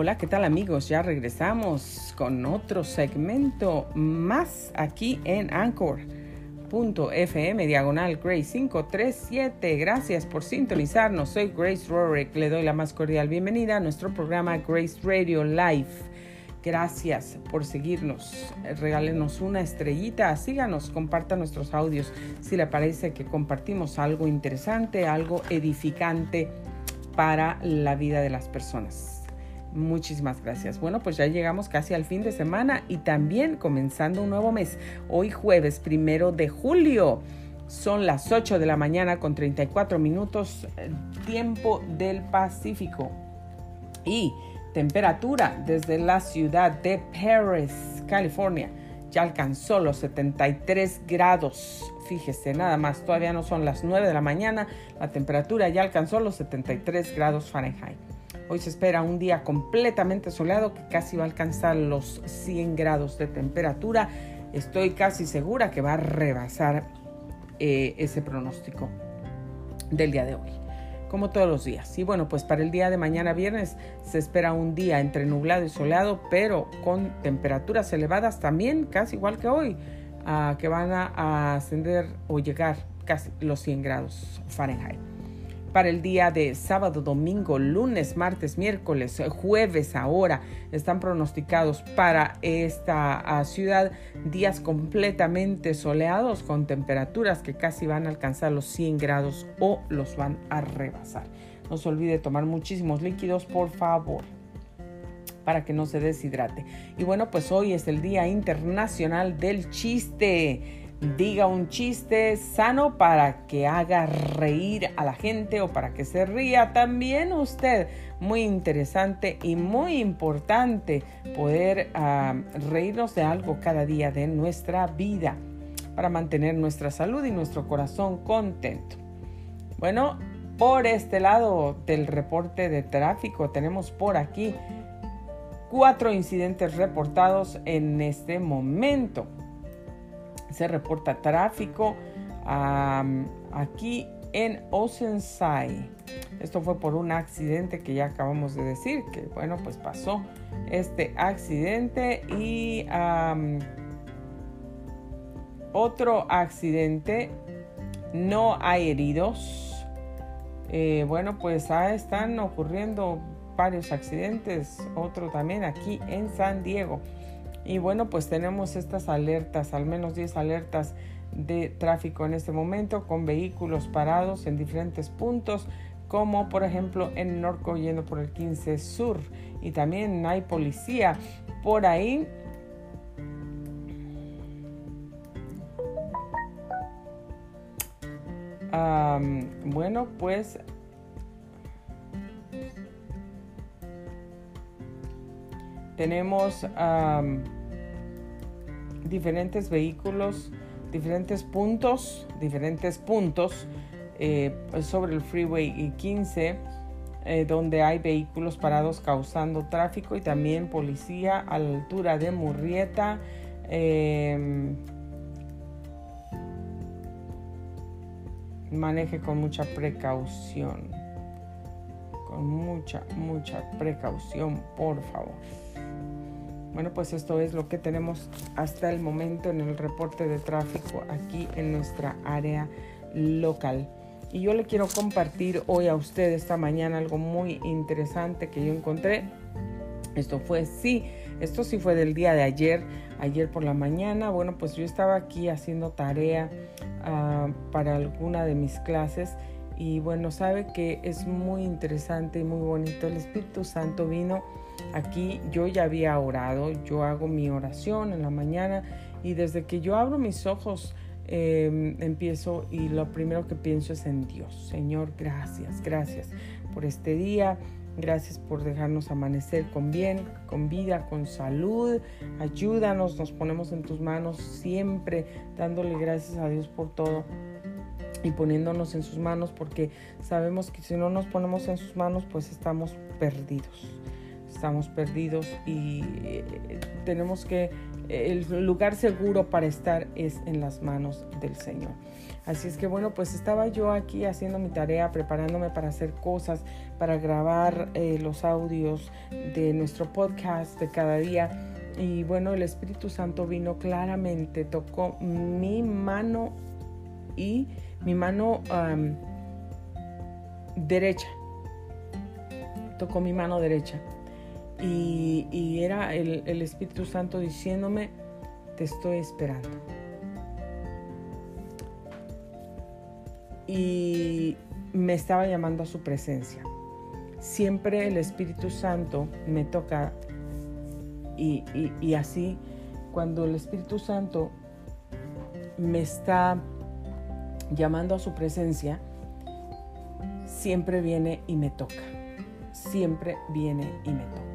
Hola, ¿qué tal amigos? Ya regresamos con otro segmento más aquí en Anchor.fm diagonal Grace 537. Gracias por sintonizarnos. Soy Grace Rorick. Le doy la más cordial bienvenida a nuestro programa Grace Radio Live. Gracias por seguirnos. Regálenos una estrellita, síganos, comparta nuestros audios si le parece que compartimos algo interesante, algo edificante para la vida de las personas. Muchísimas gracias. Bueno, pues ya llegamos casi al fin de semana y también comenzando un nuevo mes. Hoy jueves primero de julio. Son las 8 de la mañana con 34 minutos eh, tiempo del Pacífico. Y temperatura desde la ciudad de Paris, California, ya alcanzó los 73 grados. Fíjese, nada más, todavía no son las 9 de la mañana, la temperatura ya alcanzó los 73 grados Fahrenheit. Hoy se espera un día completamente soleado que casi va a alcanzar los 100 grados de temperatura. Estoy casi segura que va a rebasar eh, ese pronóstico del día de hoy como todos los días. Y bueno, pues para el día de mañana viernes se espera un día entre nublado y soleado, pero con temperaturas elevadas también, casi igual que hoy, ah, que van a ascender o llegar casi los 100 grados Fahrenheit para el día de sábado, domingo, lunes, martes, miércoles, jueves ahora están pronosticados para esta ah, ciudad días completamente soleados con temperaturas que casi van a alcanzar los 100 grados o los van a rebasar. No se olvide tomar muchísimos líquidos, por favor para que no se deshidrate. Y bueno, pues hoy es el Día Internacional del Chiste diga un chiste sano para que haga reír a la gente o para que se ría también usted. Muy interesante y muy importante poder ah, reírnos de algo cada día de nuestra vida para mantener nuestra salud y nuestro corazón contento. Bueno, por este lado del reporte de tráfico tenemos por aquí cuatro incidentes reportados en este momento se reporta tráfico aquí en Oceanside. Esto fue por un accidente que ya acabamos de decir, que bueno, pues pasó este accidente y otro accidente, no hay heridos. Eh, bueno, pues ah, están ocurriendo varios accidentes, otro también aquí en San Diego. Y bueno, pues tenemos estas alertas, al menos 10 alertas de tráfico en este momento con vehículos parados en diferentes puntos, como por ejemplo en Norco yendo por el 15 Sur. Y también hay policía por ahí. bueno, pues tenemos diferentes vehículos, diferentes puntos, diferentes puntos eh, sobre el Freeway 15, eh, donde hay vehículos parados causando tráfico y también policía a la altura de Murrieta. Em, maneje con mucha precaución. Con mucha, mucha precaución, por favor. Bueno, pues esto es lo que tenemos hasta el momento en el reporte de tráfico aquí en nuestra área local. Y yo le quiero compartir hoy a usted esta mañana algo muy interesante que yo encontré. Esto fue, sí, esto sí fue del día de ayer, ayer por la mañana. Bueno, pues yo estaba aquí haciendo tarea ah, para alguna de mis clases y bueno, sabe que es muy interesante y muy bonito. El Espíritu Santo vino Aquí yo ya había orado, yo hago mi oración en la mañana y desde que yo abro mis ojos em, empiezo y lo primero que pienso es en Dios. Señor, gracias, gracias por este día. Gracias por dejarnos amanecer con bien, con vida, con salud. Ayúdanos, nos ponemos en tus manos siempre, dándole gracias a Dios por todo y poniéndonos en sus manos porque sabemos que si no nos ponemos en sus manos pues estamos perdidos estamos perdidos y eh, tenemos que el lugar seguro para estar es en las manos del Señor. Así es que bueno, pues estaba yo aquí haciendo mi tarea, preparándome para hacer cosas, para grabar eh, los audios de nuestro podcast de cada día. Y bueno, el Espíritu Santo vino claramente, tocó mi mano y mi mano derecha. Tocó mi mano derecha. Y, era el Espíritu Santo diciéndome, te estoy esperando. y me estaba llamando a su presencia. Siempre el Espíritu Santo me toca y, así cuando el Espíritu Santo me está llamando a su presencia, siempre viene y me toca. Siempre viene y me toca.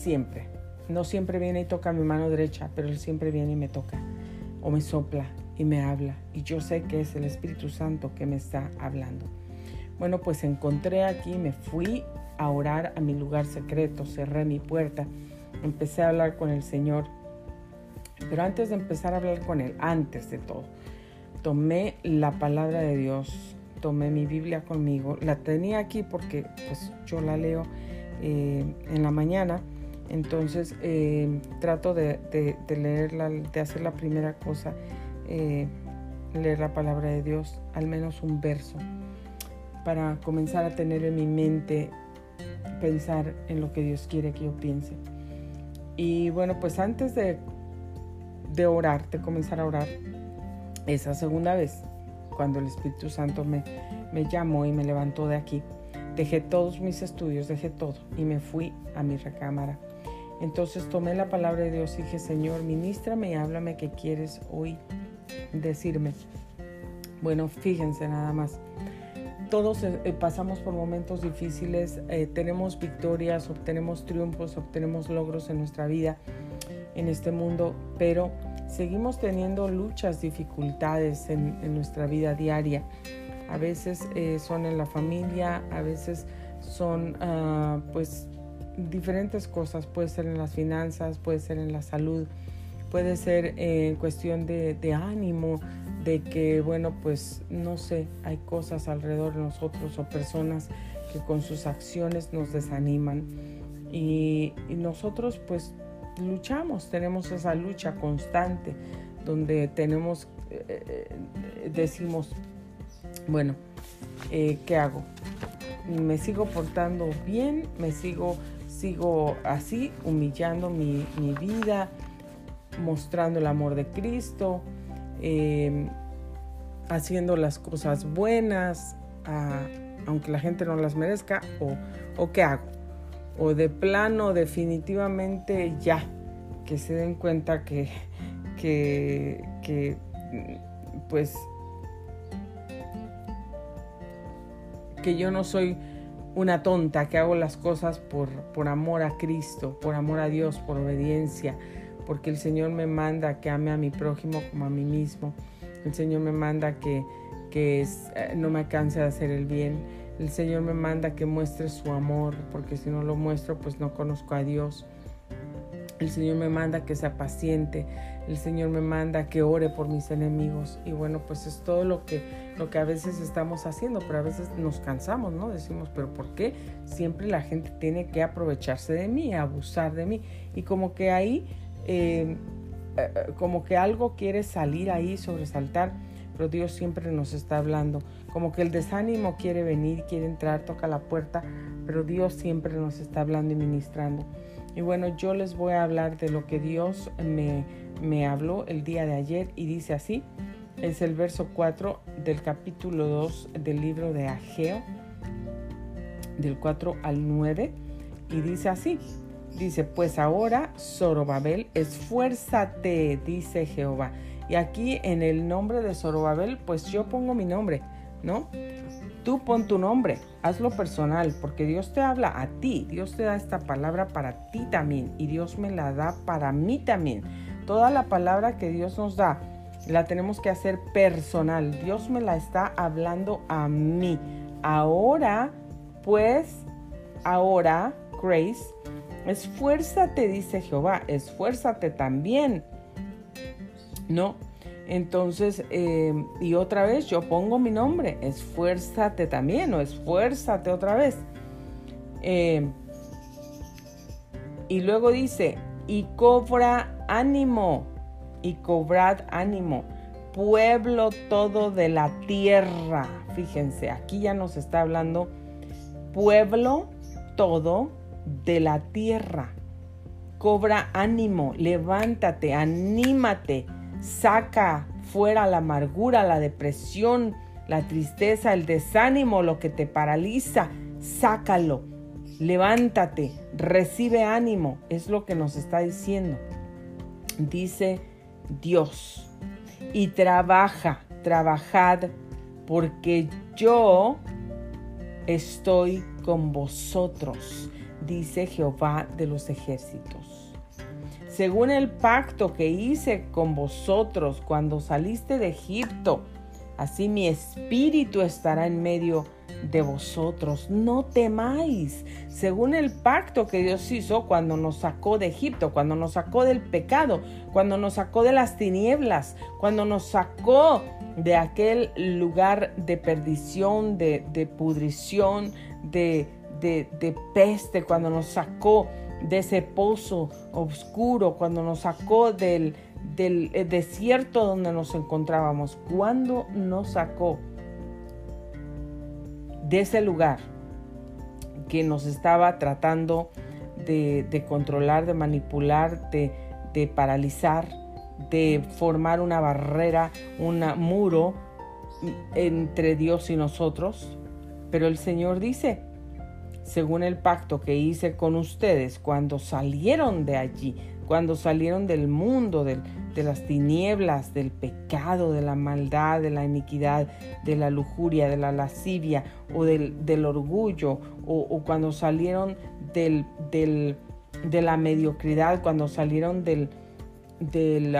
Siempre. No siempre viene y toca mi mano derecha, pero él siempre viene y me toca. O me sopla y me habla. Y yo sé que es el Espíritu Santo que me está hablando. Bueno, pues encontré aquí, me fui a orar a mi lugar secreto, cerré mi puerta, empecé a hablar con el Señor. Pero antes de empezar a hablar con Él, antes de todo, tomé la palabra de Dios, tomé mi Biblia conmigo, la tenía aquí porque pues yo la leo eh, en la mañana, entonces eh, trato de, leerla, de hacer la primera cosa eh, leer la palabra de Dios, al menos un verso, para comenzar a tener en mi mente, pensar en lo que Dios quiere que yo piense. Y bueno, pues antes de, orar, de comenzar a orar, esa segunda vez, cuando el Espíritu Santo me llamó y me levantó de aquí, dejé todos mis estudios, dejé todo y me fui a mi recámara. Entonces tomé la palabra de Dios y dije, Señor, ministrame y háblame que quieres hoy decirme. Bueno, fíjense nada más. Todos eh, eh, pasamos por momentos difíciles, eh, tenemos victorias, obtenemos triunfos, obtenemos logros en nuestra vida, en este mundo, pero seguimos teniendo luchas, dificultades en, nuestra vida diaria. A veces son en la familia, a veces son ah, pues diferentes cosas, puede ser en las finanzas, puede ser en la salud, puede ser en cuestión de, ánimo, de que, bueno, pues no sé, hay cosas alrededor de nosotros o personas que con sus acciones nos desaniman. Y, nosotros pues luchamos, tenemos esa lucha constante donde tenemos, eh, eh, decimos, bueno, eh, ¿qué hago? Me sigo portando bien, me sigo, sigo así, humillando mi, mi vida, mostrando el amor de Cristo, em, haciendo las cosas buenas, aunque la gente no las merezca, o, o qué hago. O de plano, definitivamente ya, que se den cuenta que, que, que pues, que yo no soy una tonta, que hago las cosas por, por amor a Cristo, por amor a Dios, por obediencia, porque el Señor me manda que ame a mi prójimo como a mí mismo. El Señor me manda que, que eh, no me canse de hacer el bien. El Señor me manda que muestre su amor, porque si no lo muestro, pues no conozco a Dios. El Señor me manda que sea paciente. El Señor me manda que ore por mis enemigos. Y bueno, pues es todo lo que, lo que a veces estamos haciendo, pero a veces nos cansamos, ¿no? Decimos, pero ¿por qué siempre la gente tiene que aprovecharse de mí, abusar de mí? Y como que ahí eh, eh, como que algo quiere salir ahí, sobresaltar, pero Dios siempre nos está hablando. Como que el desánimo quiere venir, quiere entrar, toca la puerta, pero Dios siempre nos está hablando y ministrando. Y bueno, yo les voy a hablar de lo que Dios me, me habló el día de ayer y dice así. Es el verso 4 del capítulo 2 del libro de Ageo, del 4 al 9, y dice así. Dice, pues ahora, Zorobabel, esfuérzate, dice Jehová. Y aquí en el nombre de Zorobabel, pues yo pongo mi nombre, ¿no? Tú pon tu nombre, hazlo personal, porque Dios te habla a ti, Dios te da esta palabra para ti también y Dios me la da para mí también. Toda la palabra que Dios nos da, la tenemos que hacer personal. Dios me la está hablando a mí. Ahora, pues, ahora, Grace, Esfuérzate, dice Jehová, esfuérzate también. ¿No? Entonces, eh, y otra vez yo pongo mi nombre, esfuérzate también o esfuérzate otra vez. Eh, y luego dice, y cobra ánimo, y cobrad ánimo, pueblo todo de la tierra. Fíjense, aquí ya nos está hablando pueblo todo de la tierra. Cobra ánimo, levántate, anímate, saca fuera la amargura, la depresión, la tristeza, el desánimo, lo que te paraliza, sácalo. Levántate, recibe ánimo, es lo que nos está diciendo. Dice Dios, y trabaja, trabajad, porque yo estoy con vosotros, dice Jehová de los ejércitos. Según el pacto que hice con vosotros cuando saliste de Egipto, así mi espíritu estará en medio de vosotros. No temáis, según el pacto que Dios hizo cuando nos sacó de Egipto, cuando nos sacó del pecado, cuando nos sacó de las tinieblas, cuando nos sacó de aquel lugar de perdición, de, pudrición, de, de, peste, cuando nos sacó de ese pozo oscuro, cuando nos sacó del, del eh, desierto donde nos encontrábamos, cuando nos sacó de ese lugar que nos estaba tratando de, de controlar, de manipular, de, de paralizar, de formar una barrera, un muro entre Dios y nosotros. Pero el Señor dice, según el pacto que hice con ustedes cuando salieron de allí, cuando salieron del mundo, de las tinieblas, del pecado, de la maldad, de la iniquidad, de la lujuria, de la lascivia o del, orgullo, o, cuando salieron de la mediocridad, cuando salieron del, del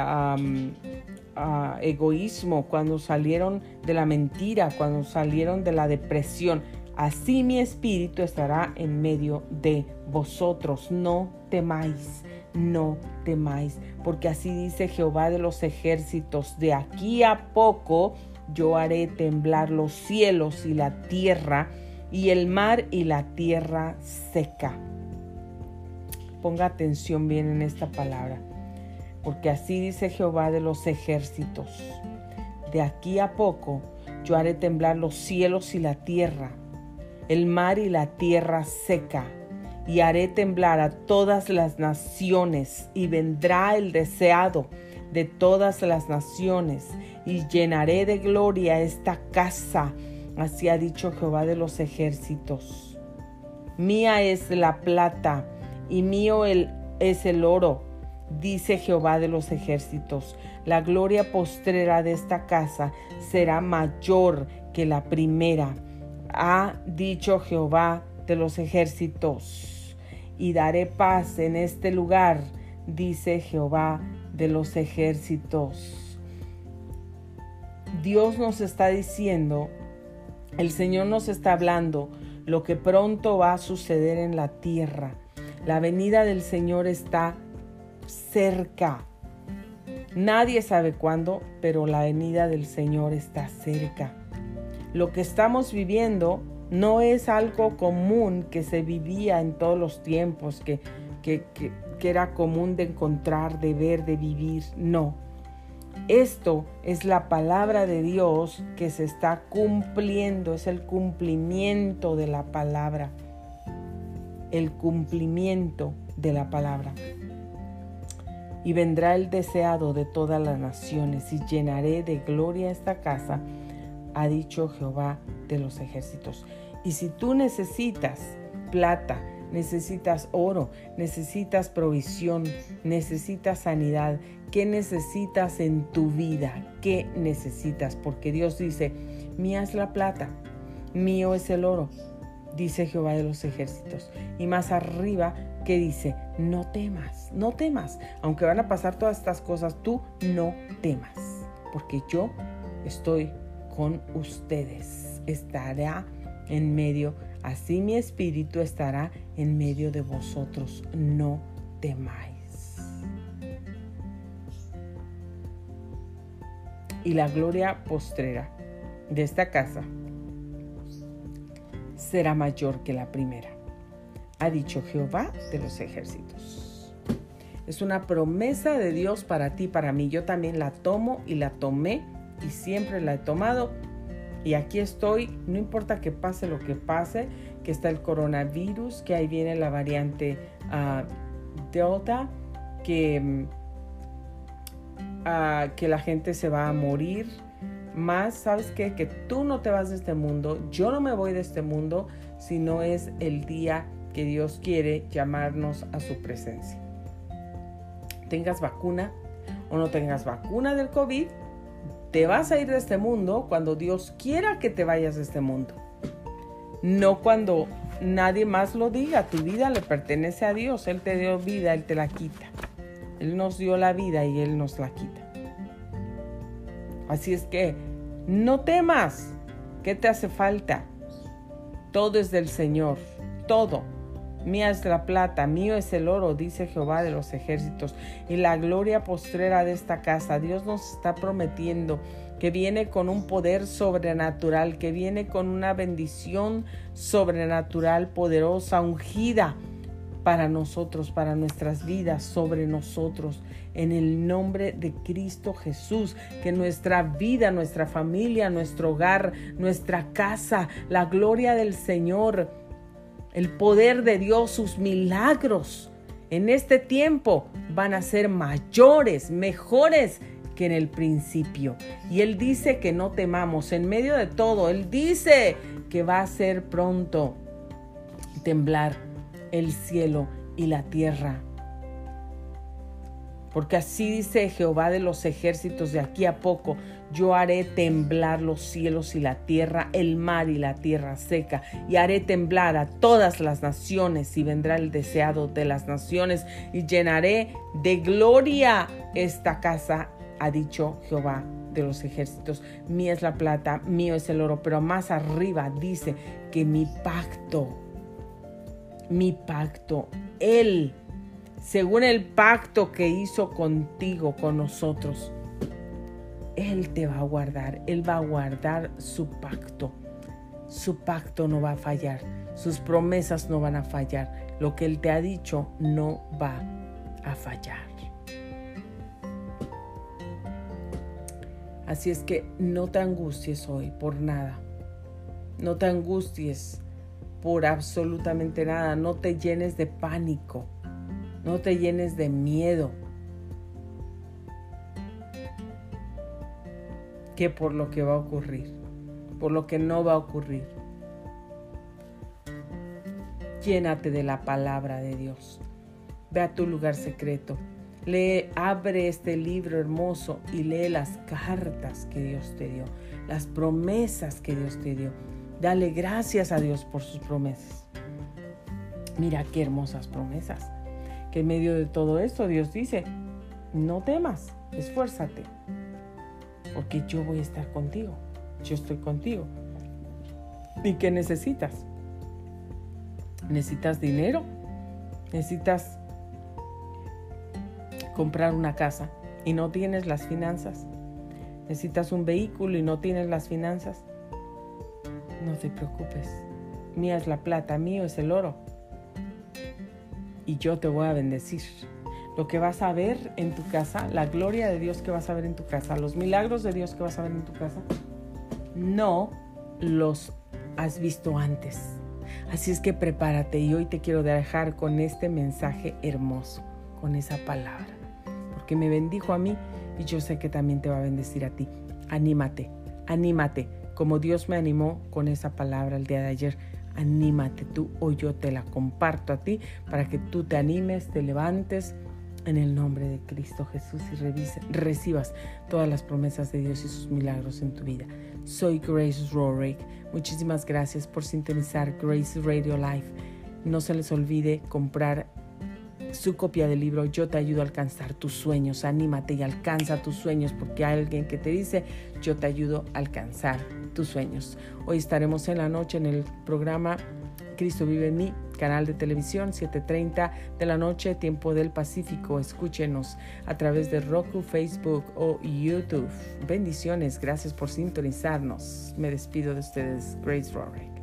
egoísmo, cuando salieron de la mentira, cuando salieron de la depresión. Así mi espíritu estará en medio de vosotros. No temáis, no temáis, porque así dice Jehová de los ejércitos, de aquí a poco yo haré temblar los cielos y la tierra, y el mar y la tierra seca. Ponga atención bien en esta palabra porque así dice Jehová de los ejércitos. De aquí a poco yo haré temblar los cielos y la tierra, el mar y la tierra seca, y haré temblar a todas las naciones, y vendrá el deseado de todas las naciones, y llenaré de gloria esta casa, así ha dicho Jehová de los ejércitos. Mía es la plata, y mío el, es el oro dice Jehová de los ejércitos, la gloria postrera de esta casa será mayor que la primera. Ha dicho Jehová de los ejércitos, y daré paz en este lugar, dice Jehová de los ejércitos. Dios nos está diciendo, el Señor nos está hablando lo que pronto va a suceder en la tierra. La venida del Señor está cerca. Nadie sabe cuándo, pero la venida del Señor está cerca. Lo que estamos viviendo no es algo común que se vivía en todos los tiempos, que, que, era común de encontrar, de ver, de vivir. No. Esto es la palabra de Dios que se está cumpliendo, es el cumplimiento de la palabra. El cumplimiento de la palabra y vendrá el deseado de todas las naciones y llenaré de gloria esta casa, ha dicho Jehová de los ejércitos. Y si tú necesitas plata, necesitas oro, necesitas provisión, necesitas sanidad, ¿qué necesitas en tu vida? ¿Qué necesitas? Porque Dios dice, mía es la plata, mío es el oro, dice Jehová de los ejércitos. Y más arriba que dice, no temas, no temas, aunque van a pasar todas estas cosas, tú no temas, porque yo estoy con ustedes. Estará en medio, así mi espíritu estará en medio de vosotros. No temáis. Y la gloria postrera de esta casa será mayor que la primera, ha dicho Jehová de los ejércitos. Es una promesa de Dios para ti, para mí. Yo también la tomo y la tomé y siempre la he tomado. Y aquí estoy, no importa que pase lo que pase, que está el coronavirus, que ahí viene la variante uh, Delta, que, uh, que la gente se va a morir más, ¿sabes? Que tú no te vas de este mundo, yo no me voy de este mundo, si no es el día que Dios quiere llamarnos a su presencia. Tengas vacuna o no tengas vacuna del COVID, te vas a ir de este mundo cuando Dios quiera que te vayas de este mundo. No cuando nadie más lo diga. Tu vida le pertenece a Dios. Él te dio vida, Él te la quita. Él nos dio la vida y Él nos la quita. Así es que no temas. ¿Qué te hace falta? Todo es del Señor. Todo. Mía es la plata, mío es el oro, dice Jehová de los ejércitos, y la gloria postrera de esta casa. Dios nos está prometiendo que viene con un poder sobrenatural, que viene con una bendición sobrenatural, poderosa, ungida para nosotros, para nuestras vidas, sobre nosotros, en el nombre de Cristo Jesús, que nuestra vida, nuestra familia, nuestro hogar, nuestra casa, la gloria del Señor, el poder de Dios, sus milagros en este tiempo van a ser mayores, mejores que en el principio. Y Él dice que no temamos en medio de todo. Él dice que va a ser pronto temblar el cielo y la tierra porque así dice Jehová de los ejércitos de aquí a poco, yo haré temblar los cielos y la tierra, el mar y la tierra seca, y haré temblar a todas las naciones, y vendrá el deseado de las naciones, y llenaré de gloria esta casa, ha dicho Jehová de los ejércitos. Mía es la plata, mío es el oro, pero más arriba dice que mi pacto, mi pacto, Él según el pacto que hizo contigo, con nosotros. Él te va a guardar, Él va a guardar su pacto. Su pacto no va a fallar, sus promesas no van a fallar. Lo que Él te ha dicho no va a fallar. Así es que no te angusties hoy por nada. No te angusties por absolutamente nada. No te llenes de pánico. No te llenes de miedo. Que por lo que va a ocurrir, por lo que no va a ocurrir. Llénate de la palabra de Dios. Ve a tu lugar secreto. Lee, abre este libro hermoso y lee las cartas que Dios te dio, las promesas que Dios te dio. Dale gracias a Dios por sus promesas. Mira qué hermosas promesas que en medio de todo esto Dios dice, no temas, esfuérzate, porque yo voy a estar contigo, yo estoy contigo. ¿Y qué necesitas? ¿Necesitas dinero? ¿Necesitas comprar una casa y no tienes las finanzas? ¿Necesitas un vehículo y no tienes las finanzas? No te preocupes. Mía es la plata, mío es el oro y yo te voy a bendecir. Lo que vas a ver en tu casa, la gloria de Dios que vas a ver en tu casa, los milagros de Dios que vas a ver en tu casa, no los has visto antes. Así es que prepárate y hoy te quiero dejar con este mensaje hermoso, con esa palabra, porque me bendijo a mí y yo sé que también te va a bendecir a ti. Anímate, anímate, como Dios me animó con esa palabra el día de ayer anímate tú o yo te la comparto a ti para que tú te animes, te levantes en el nombre de Cristo Jesús y recibas todas las promesas de Dios y sus milagros en tu vida. Soy Grace Rorick. Muchísimas gracias por sintonizar Grace Radio Life. No se les olvide comprar su copia del libro Yo te ayudo a alcanzar tus sueños. Anímate y alcanza tus sueños porque hay alguien que te dice yo te ayudo a alcanzar tus sueños. Hoy estaremos en la noche en el programa Cristo vive en mí, canal de televisión 7:30 de la noche, tiempo del Pacífico. Escúchenos a través de Roku, Facebook o YouTube. Bendiciones, gracias por sintonizarnos. Me despido de ustedes, Grace Rorick.